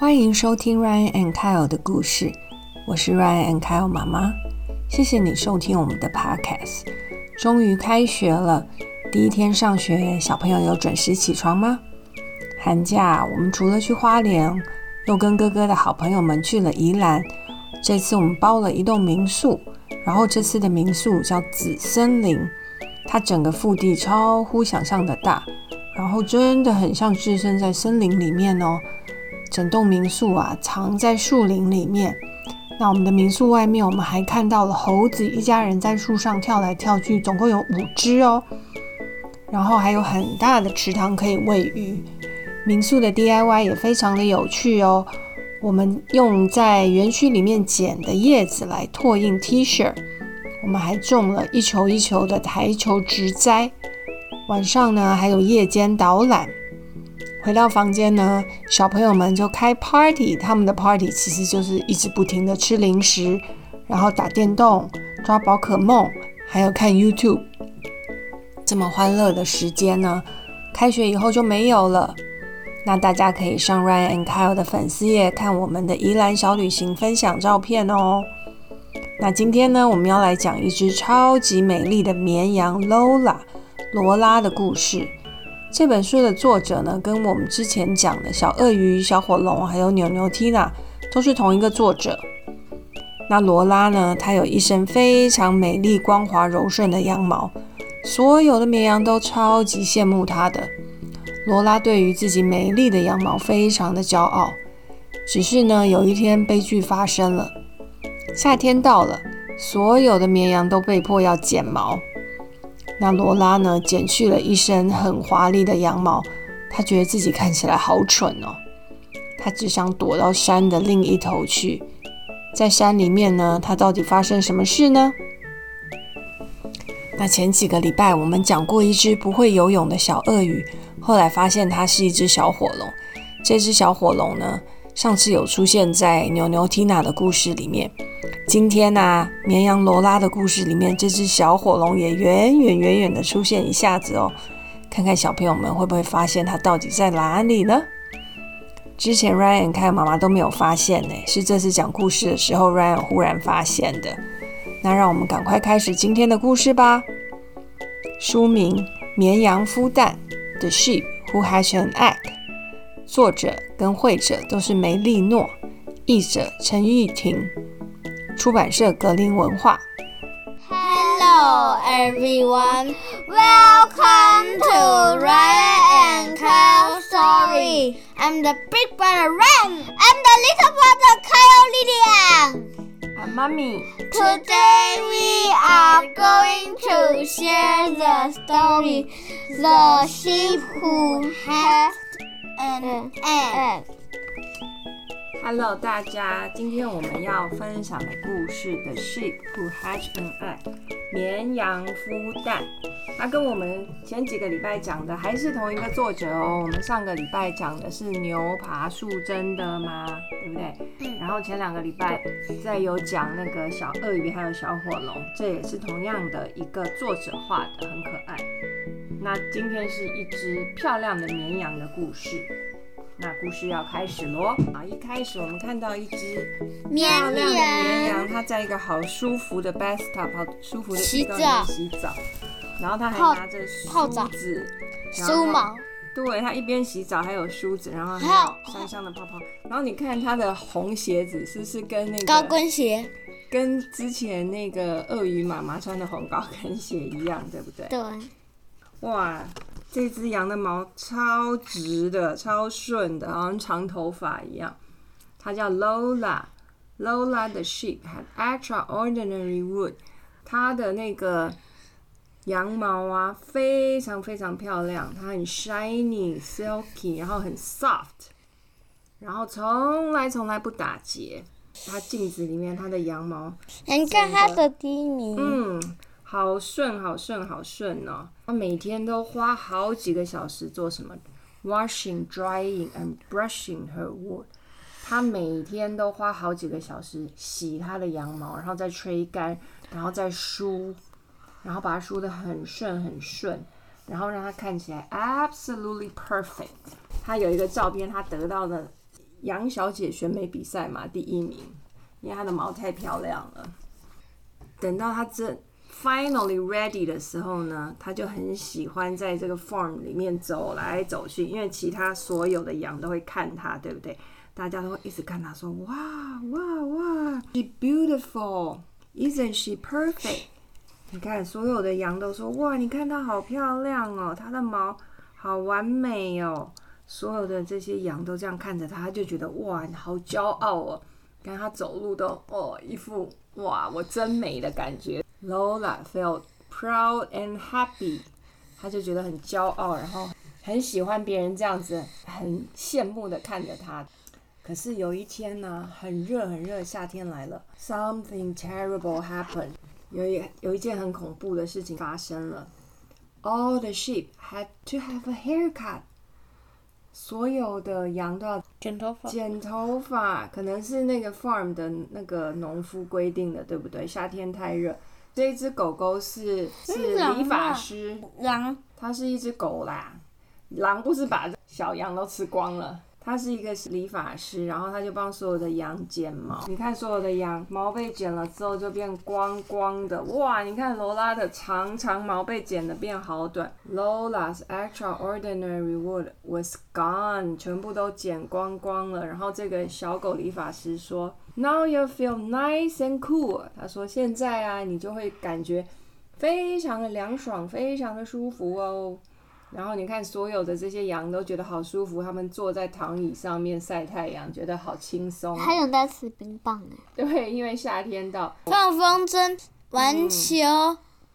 欢迎收听 Ryan and Kyle 的故事，我是 Ryan and Kyle 妈妈。谢谢你收听我们的 Podcast。终于开学了，第一天上学，小朋友有准时起床吗？寒假我们除了去花莲，又跟哥哥的好朋友们去了宜兰。这次我们包了一栋民宿，然后这次的民宿叫紫森林，它整个腹地超乎想象的大，然后真的很像置身在森林里面哦。整栋民宿啊，藏在树林里面。那我们的民宿外面，我们还看到了猴子一家人在树上跳来跳去，总共有五只哦。然后还有很大的池塘可以喂鱼。民宿的 DIY 也非常的有趣哦。我们用在园区里面捡的叶子来拓印 T 恤。我们还种了一球一球的台球植栽。晚上呢，还有夜间导览。回到房间呢，小朋友们就开 party。他们的 party 其实就是一直不停的吃零食，然后打电动、抓宝可梦，还有看 YouTube。这么欢乐的时间呢，开学以后就没有了。那大家可以上 Ryan and Kyle 的粉丝页看我们的宜兰小旅行分享照片哦。那今天呢，我们要来讲一只超级美丽的绵羊 Lola 罗拉的故事。这本书的作者呢，跟我们之前讲的小鳄鱼、小火龙，还有牛牛 Tina，都是同一个作者。那罗拉呢，她有一身非常美丽、光滑、柔顺的羊毛，所有的绵羊都超级羡慕她的。罗拉对于自己美丽的羊毛非常的骄傲。只是呢，有一天悲剧发生了，夏天到了，所有的绵羊都被迫要剪毛。那罗拉呢？剪去了一身很华丽的羊毛，她觉得自己看起来好蠢哦。她只想躲到山的另一头去。在山里面呢，她到底发生什么事呢？那前几个礼拜我们讲过一只不会游泳的小鳄鱼，后来发现它是一只小火龙。这只小火龙呢，上次有出现在牛牛 Tina 的故事里面。今天呢，绵羊罗拉的故事里面，这只小火龙也远远远远的出现一下子哦，看看小朋友们会不会发现它到底在哪里呢？之前 Ryan 看妈妈都没有发现呢，是这次讲故事的时候 Ryan 忽然发现的。那让我们赶快开始今天的故事吧。书名《绵羊孵蛋》The Sheep Who Has an Egg，作者跟绘者都是梅丽诺，译者陈玉婷。出版社格林文化。Hello everyone, welcome to Ryan and Kyle story. I'm the big brother Ryan. I'm the little brother Kyle Lilian. I'm mommy. Today we are going to share the story The Sheep Who Had an Egg. Hello，大家，今天我们要分享的故事《The Sheep Who Hatch an Egg》，绵羊孵蛋。它跟我们前几个礼拜讲的还是同一个作者哦。我们上个礼拜讲的是牛爬树，真的吗？对不对？嗯。然后前两个礼拜再有讲那个小鳄鱼还有小火龙，这也是同样的一个作者画的，很可爱。那今天是一只漂亮的绵羊的故事。那故事要开始喽！啊，一开始我们看到一只漂亮的绵羊，它在一个好舒服的 bathtub，好舒服的浴缸里洗澡，然后它还拿着梳子、梳毛。对，它一边洗澡还有梳子，然后还有香香的泡泡。然后你看它的红鞋子是不是跟那个高跟鞋，跟之前那个鳄鱼妈妈穿的红高跟鞋一样，对不对？对。哇！这只羊的毛超直的，超顺的，好像长头发一样。它叫 Lola。Lola the sheep had extraordinary wood。它的那个羊毛啊，非常非常漂亮。它很 shiny、silky，然后很 soft，然后从来从来不打结。它镜子里面，它的羊毛，你看它的第一名。嗯。好顺，好顺，好顺哦！他每天都花好几个小时做什么？Washing, drying, and brushing her wool。他每天都花好几个小时洗他的羊毛，然后再吹干，然后再梳，然后把它梳得很顺很顺，然后让它看起来 absolutely perfect。他有一个照片，他得到的杨小姐选美比赛嘛，第一名，因为她的毛太漂亮了。等到她真 finally ready 的时候呢，他就很喜欢在这个 farm 里面走来走去，因为其他所有的羊都会看他，对不对？大家都会一直看他，说哇哇哇，she beautiful，isn't she perfect？你看，所有的羊都说哇，你看它好漂亮哦，它的毛好完美哦。所有的这些羊都这样看着他，他就觉得哇，你好骄傲哦。看他走路都哦，一副哇，我真美的感觉。Lola felt proud and happy，他就觉得很骄傲，然后很喜欢别人这样子，很羡慕的看着他。可是有一天呢，很热很热，夏天来了，something terrible happened。有一有一件很恐怖的事情发生了。All the sheep had to have a haircut。所有的羊都要剪头发，剪头发，可能是那个 farm 的那个农夫规定的，对不对？夏天太热，这一只狗狗是是理发师，狼，它是一只狗啦，狼不是把小羊都吃光了。它是一个理发师，然后他就帮所有的羊剪毛。你看，所有的羊毛被剪了之后就变光光的，哇！你看罗拉的长长毛被剪的变好短。Lola's extraordinary wood was gone，全部都剪光光了。然后这个小狗理发师说：“Now you feel nice and cool。”他说：“现在啊，你就会感觉非常的凉爽，非常的舒服哦。”然后你看，所有的这些羊都觉得好舒服，他们坐在躺椅上面晒太阳，觉得好轻松。还有在吃冰棒呢。对，因为夏天到，放风筝、玩球、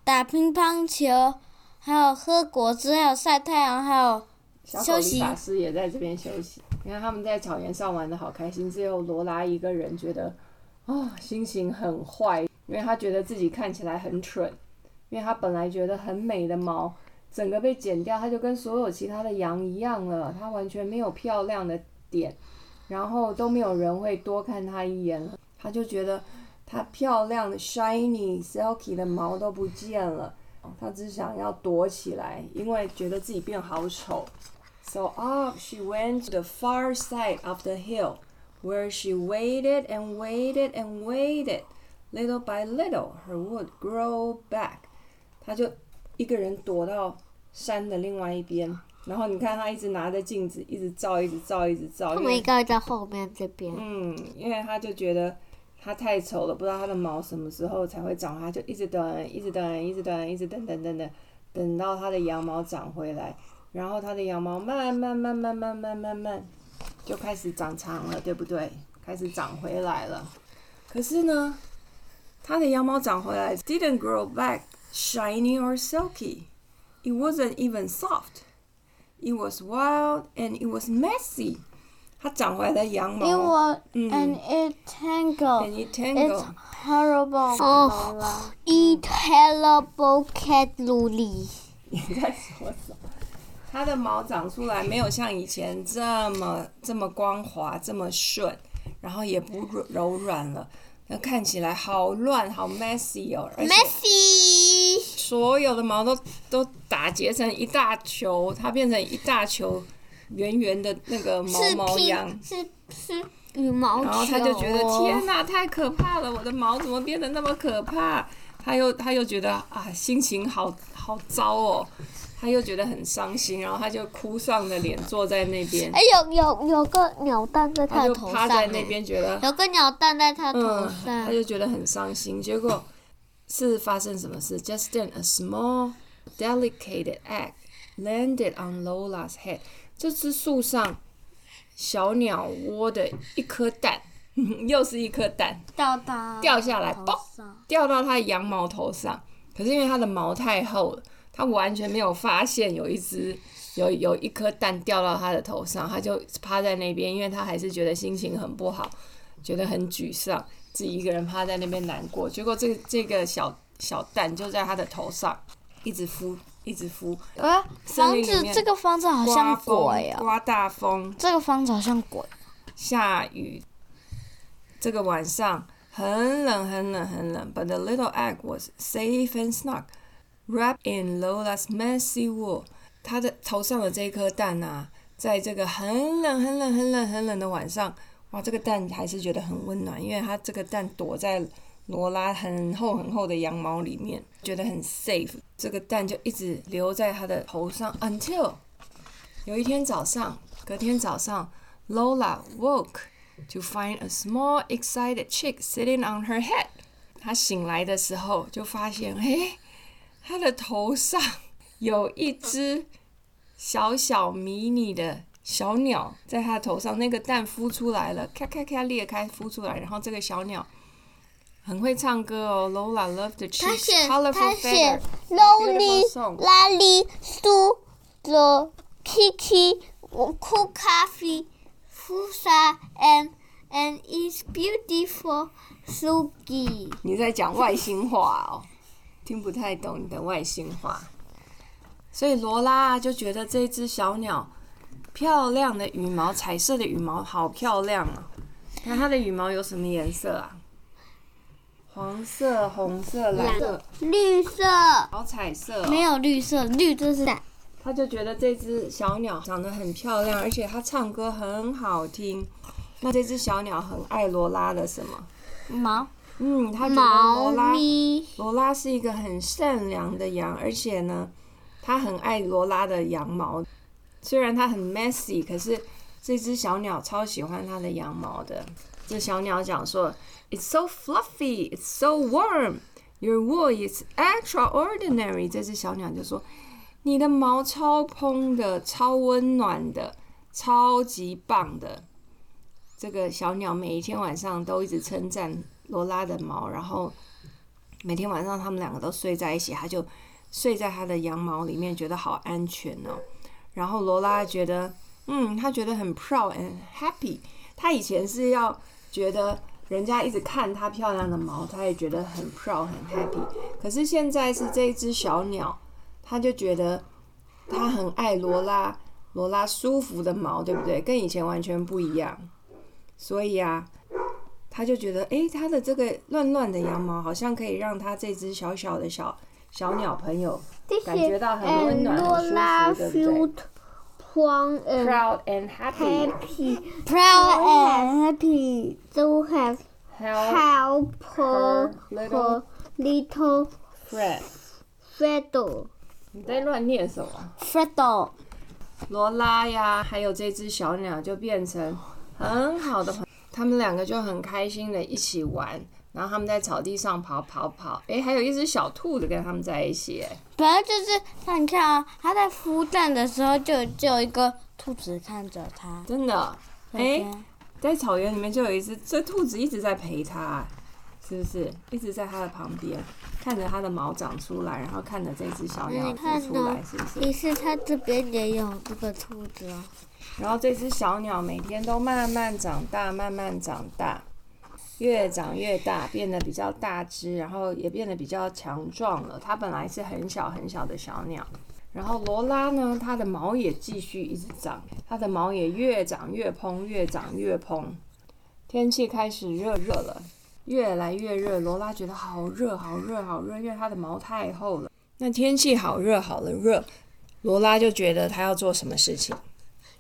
打乒乓球，还有喝果汁，还有晒太阳，还有休息。小狗理发师也在这边休息。你看他们在草原上玩的好开心，只有罗拉一个人觉得，啊，心情很坏，因为他觉得自己看起来很蠢，因为他本来觉得很美的毛。整个被剪掉，它就跟所有其他的羊一样了，它完全没有漂亮的点，然后都没有人会多看它一眼了。它就觉得它漂亮的 shiny silky 的毛都不见了，它只想要躲起来，因为觉得自己变好丑。So off she went to the far side of the hill, where she waited and waited and waited. Little by little, her wood grew back. 她就一个人躲到山的另外一边，然后你看他一直拿着镜子，一直照，一直照，一直照。他们应该在后面这边。嗯，因为他就觉得他太丑了，不知道他的毛什么时候才会长，他就一直等，一直等，一直等，一直等等等等，等到他的羊毛长回来， 然后他的羊毛慢慢慢慢慢慢慢慢就开始长长了，对不对？开始长回来了。可是呢，他的羊毛长回来，didn't grow back。shiny or silky. It wasn't even soft. It was wild and it was messy. 它长回来的羊毛 It was and it tangled. and it tangled. It's horrible. Oh, eat terrible cat Luli. 你在说什么？ 它的毛长出来没有像以前这么这么光滑、这么顺，然后也不柔软了。那看起来好乱，好 messy 哦，messy，所有的毛都都打结成一大球，它变成一大球圆圆的那个毛毛样，是是羽毛球。然后他就觉得天哪，太可怕了，我的毛怎么变得那么可怕？他又他又觉得啊，心情好好糟哦。他又觉得很伤心，然后他就哭丧着脸坐在那边。哎，有有有个鸟蛋在他头上。他就趴在那边，觉得有个鸟蛋在他头上。他就觉得很伤心。结果是发生什么事？Just then, a small, delicate egg landed on Lola's head。这只树上小鸟窝的一颗蛋，又是一颗蛋掉到掉下来，嘣，掉到它羊毛头上。可是因为它的毛太厚了。它完全没有发现有一只有有一颗蛋掉到它的头上，它就趴在那边，因为它还是觉得心情很不好，觉得很沮丧，自己一个人趴在那边难过。结果这这个小小蛋就在它的头上一直孵，一直孵。啊，房子这个房子好像鬼啊！刮大风，这个房子好像鬼。下雨，这个晚上很冷很冷很冷。But the little egg was safe and snug. Wrapped in Lola's messy wool，它的头上的这一颗蛋啊，在这个很冷、很冷、很冷、很冷的晚上，哇，这个蛋还是觉得很温暖，因为它这个蛋躲在罗拉很厚很厚的羊毛里面，觉得很 safe。这个蛋就一直留在它的头上，until 有一天早上，隔天早上，Lola woke to find a small excited chick sitting on her head。她醒来的时候就发现，嘿，她的头上有一只。小小迷你的小鸟在她头上，那个蛋孵出来了，咔咔咔裂开孵出来，然后这个小鸟很会唱歌哦。Lola love the cheeks, colorful feather, Lolly, Lolly, Stu, the Kiki, cool coffee, Fusa, and and is beautiful, Sugi。你在讲外星话哦，听不太懂你的外星话。所以罗拉就觉得这只小鸟漂亮的羽毛，彩色的羽毛好漂亮啊！看它的羽毛有什么颜色啊？黄色、红色、蓝色、绿色，好彩色。没有绿色，绿色是他就觉得这只小鸟长得很漂亮，而且它唱歌很好听。那这只小鸟很爱罗拉的什么？毛。嗯，他觉得罗拉罗拉是一个很善良的羊，而且呢。他很爱罗拉的羊毛，虽然它很 messy，可是这只小鸟超喜欢它的羊毛的。这小鸟讲说：“It's so fluffy, it's so warm. Your wool is extraordinary。”这只小鸟就说：“你的毛超蓬的，超温暖的，超级棒的。”这个小鸟每一天晚上都一直称赞罗拉的毛，然后每天晚上他们两个都睡在一起，它就。睡在它的羊毛里面，觉得好安全哦。然后罗拉觉得，嗯，他觉得很 proud and happy。他以前是要觉得人家一直看他漂亮的毛，他也觉得很 proud 很 happy。可是现在是这只小鸟，他就觉得他很爱罗拉，罗拉舒服的毛，对不对？跟以前完全不一样。所以啊，他就觉得，诶，他的这个乱乱的羊毛好像可以让他这只小小的小。小鸟朋友感觉到很温暖、很舒服，对不对？Proud and happy, proud and happy to have help her little Fred. Fredo. 你在乱念什么？Fredo. 罗拉呀，还有这只小鸟就变成很好的朋友，他们两个就很开心的一起玩。然后他们在草地上跑跑跑，哎，还有一只小兔子跟他们在一起。本来就是，那你看啊，他在孵蛋的时候就就有一个兔子看着他。真的，哎，在草原里面就有一只，这兔子一直在陪它，是不是？一直在它的旁边，看着它的毛长出来，然后看着这只小鸟孵出来，是不是？其实它这边也有这个兔子哦。然后这只小鸟每天都慢慢长大，慢慢长大。越长越大，变得比较大只，然后也变得比较强壮了。它本来是很小很小的小鸟，然后罗拉呢，它的毛也继续一直长，它的毛也越长越蓬，越长越蓬。天气开始热热了，越来越热。罗拉觉得好热，好热，好热，因为它的毛太厚了。那天气好热，好了热，罗拉就觉得它要做什么事情。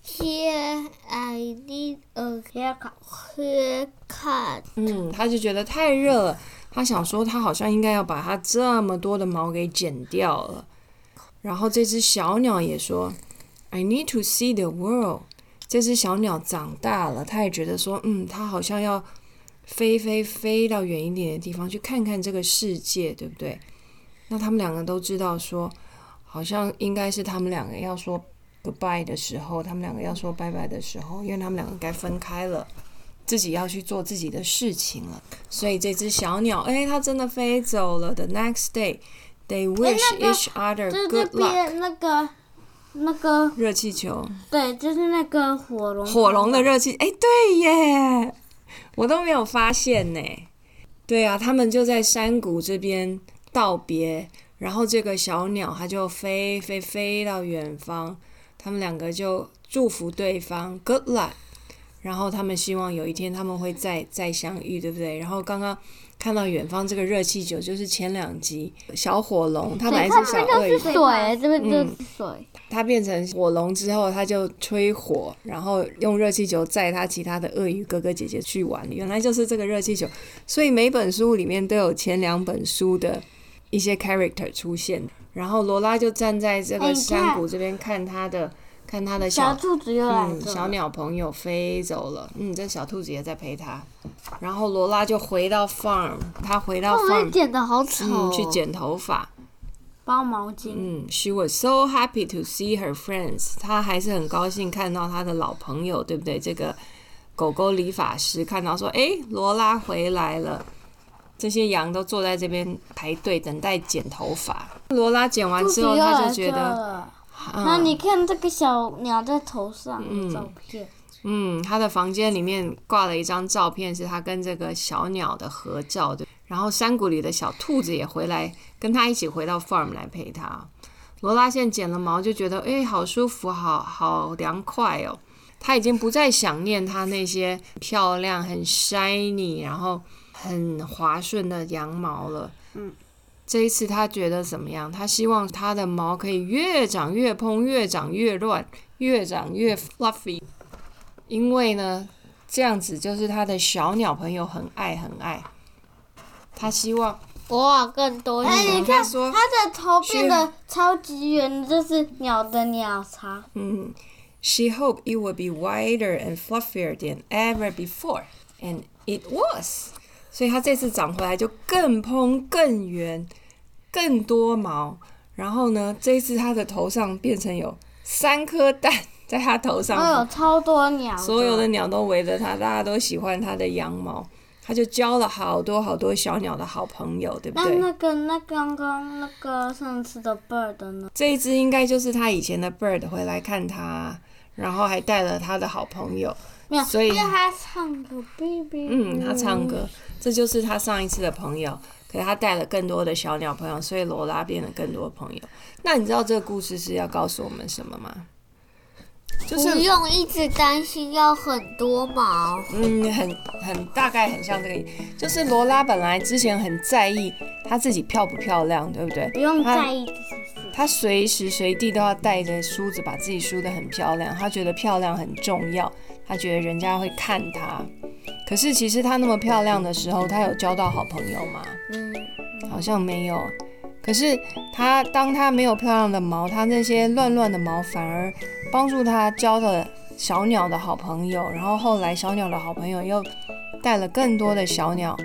Here I need a haircut. Haircut. 嗯，他就觉得太热了，他想说他好像应该要把他这么多的毛给剪掉了。然后这只小鸟也说，I need to see the world. 这只小鸟长大了，它也觉得说，嗯，它好像要飞飞飞到远一点的地方去看看这个世界，对不对？那他们两个都知道说，好像应该是他们两个要说。Goodbye 的时候，他们两个要说拜拜的时候，因为他们两个该分开了，自己要去做自己的事情了。所以这只小鸟，哎，它真的飞走了。The next day, they wish each other good luck。那个那个热气球，对，就是那个火龙。火龙的热气，哎，对耶，我都没有发现呢。对啊，他们就在山谷这边道别，然后这个小鸟它就飞飞飞到远方。他们两个就祝福对方 good luck，然后他们希望有一天他们会再再相遇，对不对？然后刚刚看到远方这个热气球，就是前两集小火龙，它本来是小鳄鱼，水，这边就是水。它变成火龙之后，它就吹火，然后用热气球载它其他的鳄鱼哥哥姐姐去玩。原来就是这个热气球，所以每本书里面都有前两本书的一些 character 出现。然后罗拉就站在这个山谷这边看他的。看他的小兔子又来了，小鸟朋友飞走了。嗯，这小兔子也在陪他。然后罗拉就回到 farm，他回到 farm，剪的好丑，去剪头发，包毛巾。嗯，she was so happy to see her friends，她还是很高兴看到她的老朋友，对不对？这个狗狗理发师看到说，哎，罗拉回来了。这些羊都坐在这边排队等待剪头发。罗拉剪完之后，他就觉得。那你看这个小鸟在头上的照片。嗯，他的房间里面挂了一张照片，是他跟这个小鸟的合照的。然后山谷里的小兔子也回来跟他一起回到 farm 来陪他。罗拉现在剪了毛，就觉得哎，好舒服，好好凉快哦。他已经不再想念他那些漂亮、很 shiny，然后很滑顺的羊毛了。嗯。这一次他觉得怎么样？他希望他的毛可以越长越蓬，越长越乱，越长越 fluffy。因为呢，这样子就是他的小鸟朋友很爱很爱。他希望哇更多。哎，你看，他的头变得超级圆，这是鸟的鸟巢。嗯，She hoped it would be wider and fluffier than ever before, and it was. 所以它这次长回来就更蓬、更圆、更多毛。然后呢，这一次它的头上变成有三颗蛋在它头上。哦，有超多鸟。所有的鸟都围着它，大家都喜欢它的羊毛。它就交了好多好多小鸟的好朋友，对不对？那那个那刚刚那个上次的 bird 呢？这一只应该就是他以前的 bird 回来看他，然后还带了他的好朋友。所以他唱歌，baby。嗯，他唱歌。这就是他上一次的朋友，可是他带了更多的小鸟朋友，所以罗拉变了更多朋友。那你知道这个故事是要告诉我们什么吗？就是不用一直担心要很多毛。嗯，很很大概很像这个，就是罗拉本来之前很在意她自己漂不漂亮，对不对？不用在意。她随时随地都要带着梳子把自己梳得很漂亮，她觉得漂亮很重要，她觉得人家会看他。可是其实他那么漂亮的时候，他有交到好朋友吗？嗯，好像没有。可是他当他没有漂亮的毛，他那些乱乱的毛反而帮助他交了小鸟的好朋友。然后后来小鸟的好朋友又带了更多的小鸟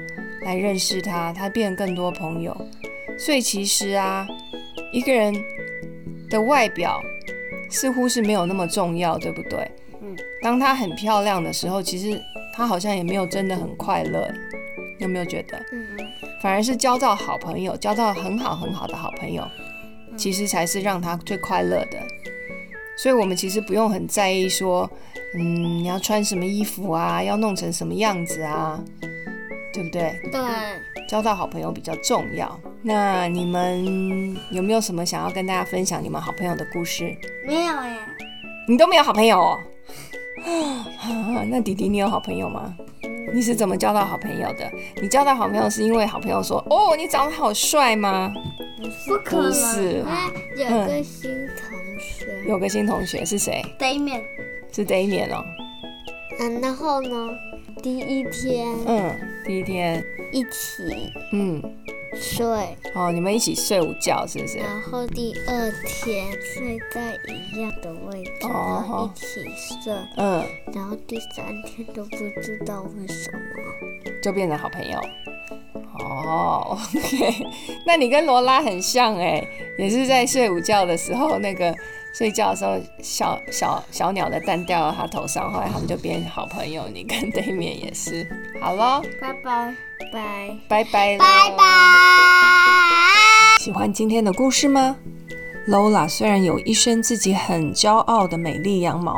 来认识他，他变更多朋友。所以其实啊，一个人的外表似乎是没有那么重要，对不对？嗯，当她很漂亮的时候，其实。她好像也没有真的很快乐，有没有觉得？嗯反而是交到好朋友，交到很好很好的好朋友，其实才是让她最快乐的。所以，我们其实不用很在意说，嗯，你要穿什么衣服啊，要弄成什么样子啊，对不对？对。交到好朋友比较重要。那你们有没有什么想要跟大家分享你们好朋友的故事？没有耶。你都没有好朋友？哦？那弟弟，你有好朋友吗？你是怎么交到好朋友的？你交到好朋友是因为好朋友说：“哦，你长得好帅吗？”不可能，是。有个新同学，有个新同学是谁？Damian，是 Damian 哦。嗯，然后呢？第一天，嗯，第一天一起，嗯。睡哦，你们一起睡午觉是不是？然后第二天睡在一样的位置，然后一起睡。嗯，然后第三天都不知道为什么就变成好朋友。哦，OK，那你跟罗拉很像哎，也是在睡午觉的时候，那个睡觉的时候，小小小鸟的蛋掉到他头上，后来他们就变好朋友。你跟对面也是，好了，拜拜。拜拜拜拜拜！喜欢今天的故事吗？Lola 虽然有一身自己很骄傲的美丽羊毛，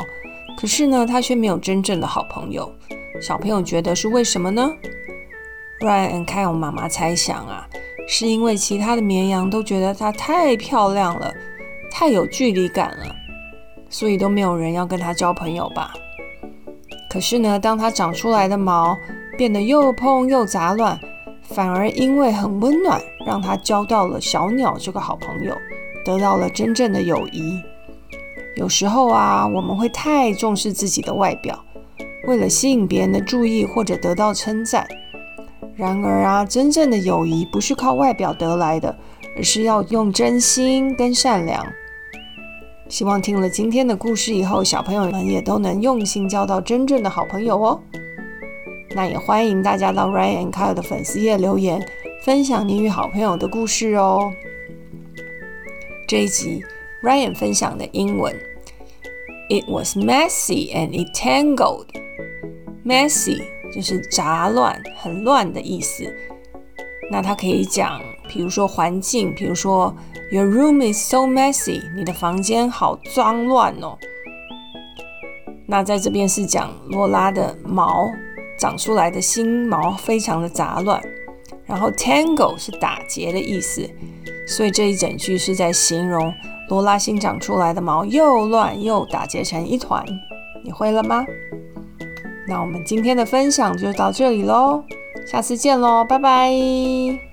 可是呢，她却没有真正的好朋友。小朋友觉得是为什么呢？Ryan 看我妈妈猜想啊，是因为其他的绵羊都觉得她太漂亮了，太有距离感了，所以都没有人要跟她交朋友吧？可是呢，当它长出来的毛变得又蓬又杂乱，反而因为很温暖，让它交到了小鸟这个好朋友，得到了真正的友谊。有时候啊，我们会太重视自己的外表，为了吸引别人的注意或者得到称赞。然而啊，真正的友谊不是靠外表得来的，而是要用真心跟善良。希望听了今天的故事以后，小朋友们也都能用心交到真正的好朋友哦。那也欢迎大家到 Ryan Kyle 的粉丝页留言，分享你与好朋友的故事哦。这一集 Ryan 分享的英文，It was messy and it tangled. Messy 就是杂乱、很乱的意思。那它可以讲，比如说环境，比如说 Your room is so messy，你的房间好脏乱哦。那在这边是讲罗拉的毛长出来的新毛非常的杂乱，然后 tangle 是打结的意思，所以这一整句是在形容罗拉新长出来的毛又乱又打结成一团。你会了吗？那我们今天的分享就到这里喽，下次见喽，拜拜。